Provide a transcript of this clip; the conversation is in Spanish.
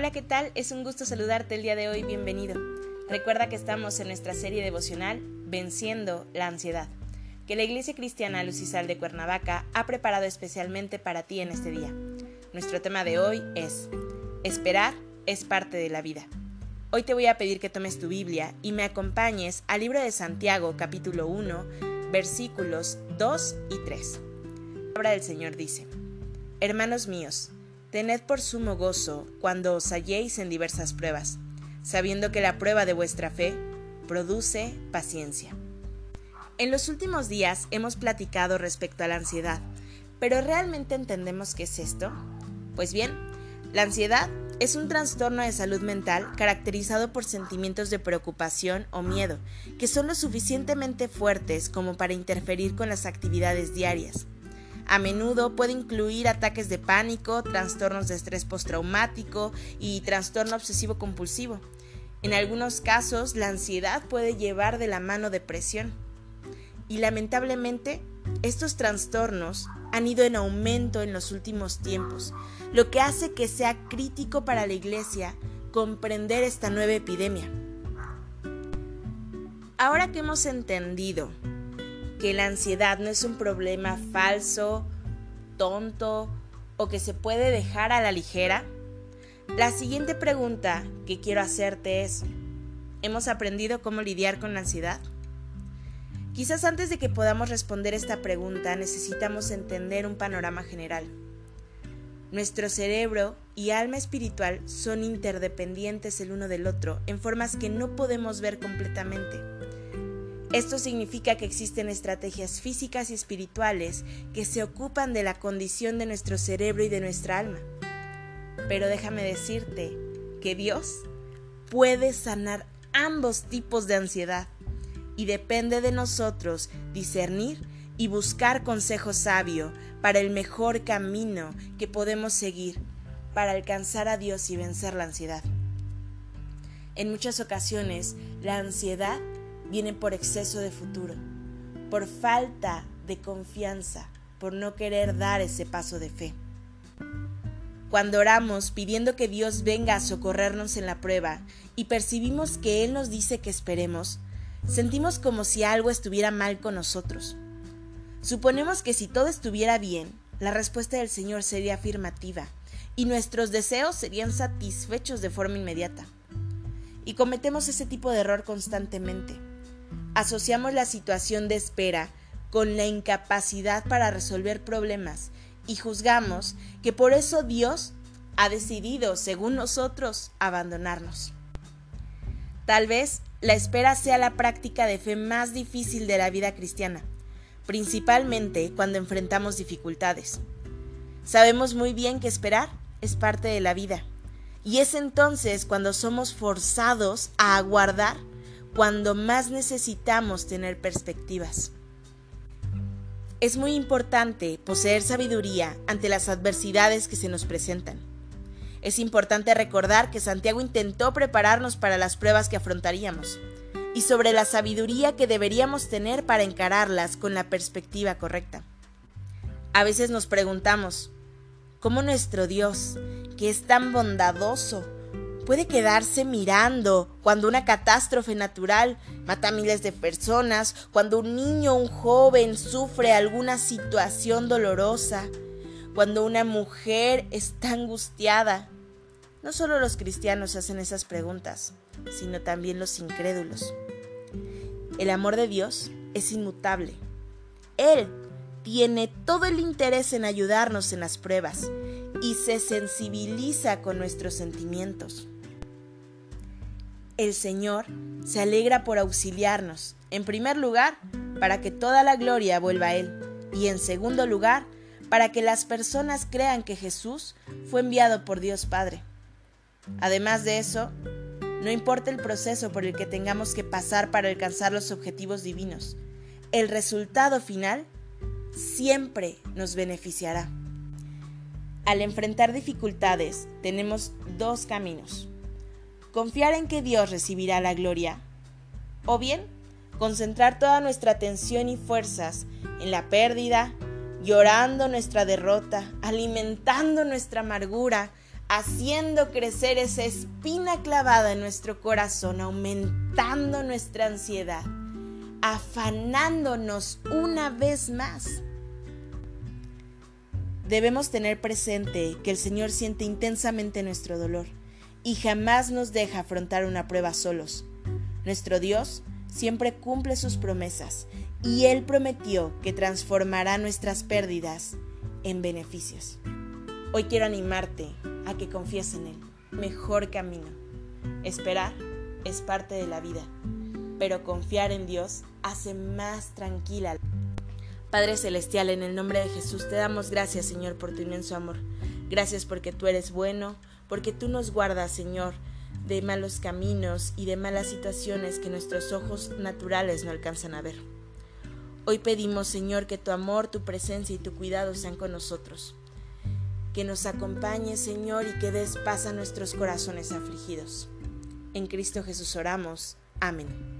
Hola, ¿qué tal? Es un gusto saludarte el día de hoy, bienvenido. Recuerda que estamos en nuestra serie devocional Venciendo la ansiedad, que la Iglesia Cristiana Lucisal de Cuernavaca ha preparado especialmente para ti en este día. Nuestro tema de hoy es Esperar es parte de la vida. Hoy te voy a pedir que tomes tu Biblia y me acompañes al libro de Santiago capítulo 1 versículos 2 y 3. La palabra del Señor dice, Hermanos míos, Tened por sumo gozo cuando os halléis en diversas pruebas, sabiendo que la prueba de vuestra fe produce paciencia. En los últimos días hemos platicado respecto a la ansiedad, pero ¿realmente entendemos qué es esto? Pues bien, la ansiedad es un trastorno de salud mental caracterizado por sentimientos de preocupación o miedo, que son lo suficientemente fuertes como para interferir con las actividades diarias. A menudo puede incluir ataques de pánico, trastornos de estrés postraumático y trastorno obsesivo compulsivo. En algunos casos, la ansiedad puede llevar de la mano depresión. Y lamentablemente, estos trastornos han ido en aumento en los últimos tiempos, lo que hace que sea crítico para la Iglesia comprender esta nueva epidemia. Ahora que hemos entendido que la ansiedad no es un problema falso, tonto o que se puede dejar a la ligera? La siguiente pregunta que quiero hacerte es, ¿hemos aprendido cómo lidiar con la ansiedad? Quizás antes de que podamos responder esta pregunta necesitamos entender un panorama general. Nuestro cerebro y alma espiritual son interdependientes el uno del otro en formas que no podemos ver completamente. Esto significa que existen estrategias físicas y espirituales que se ocupan de la condición de nuestro cerebro y de nuestra alma. Pero déjame decirte que Dios puede sanar ambos tipos de ansiedad y depende de nosotros discernir y buscar consejo sabio para el mejor camino que podemos seguir para alcanzar a Dios y vencer la ansiedad. En muchas ocasiones, la ansiedad viene por exceso de futuro, por falta de confianza, por no querer dar ese paso de fe. Cuando oramos pidiendo que Dios venga a socorrernos en la prueba y percibimos que Él nos dice que esperemos, sentimos como si algo estuviera mal con nosotros. Suponemos que si todo estuviera bien, la respuesta del Señor sería afirmativa y nuestros deseos serían satisfechos de forma inmediata. Y cometemos ese tipo de error constantemente asociamos la situación de espera con la incapacidad para resolver problemas y juzgamos que por eso Dios ha decidido, según nosotros, abandonarnos. Tal vez la espera sea la práctica de fe más difícil de la vida cristiana, principalmente cuando enfrentamos dificultades. Sabemos muy bien que esperar es parte de la vida, y es entonces cuando somos forzados a aguardar cuando más necesitamos tener perspectivas. Es muy importante poseer sabiduría ante las adversidades que se nos presentan. Es importante recordar que Santiago intentó prepararnos para las pruebas que afrontaríamos y sobre la sabiduría que deberíamos tener para encararlas con la perspectiva correcta. A veces nos preguntamos, ¿cómo nuestro Dios, que es tan bondadoso, puede quedarse mirando cuando una catástrofe natural mata a miles de personas, cuando un niño o un joven sufre alguna situación dolorosa, cuando una mujer está angustiada. No solo los cristianos hacen esas preguntas, sino también los incrédulos. El amor de Dios es inmutable. Él tiene todo el interés en ayudarnos en las pruebas y se sensibiliza con nuestros sentimientos. El Señor se alegra por auxiliarnos, en primer lugar, para que toda la gloria vuelva a Él, y en segundo lugar, para que las personas crean que Jesús fue enviado por Dios Padre. Además de eso, no importa el proceso por el que tengamos que pasar para alcanzar los objetivos divinos, el resultado final siempre nos beneficiará. Al enfrentar dificultades tenemos dos caminos. Confiar en que Dios recibirá la gloria o bien concentrar toda nuestra atención y fuerzas en la pérdida, llorando nuestra derrota, alimentando nuestra amargura, haciendo crecer esa espina clavada en nuestro corazón, aumentando nuestra ansiedad, afanándonos una vez más. Debemos tener presente que el Señor siente intensamente nuestro dolor y jamás nos deja afrontar una prueba solos. Nuestro Dios siempre cumple sus promesas y Él prometió que transformará nuestras pérdidas en beneficios. Hoy quiero animarte a que confíes en Él, mejor camino. Esperar es parte de la vida, pero confiar en Dios hace más tranquila. Padre Celestial, en el nombre de Jesús te damos gracias, Señor, por tu inmenso amor. Gracias porque tú eres bueno, porque tú nos guardas, Señor, de malos caminos y de malas situaciones que nuestros ojos naturales no alcanzan a ver. Hoy pedimos, Señor, que tu amor, tu presencia y tu cuidado sean con nosotros. Que nos acompañe, Señor, y que des paz a nuestros corazones afligidos. En Cristo Jesús oramos. Amén.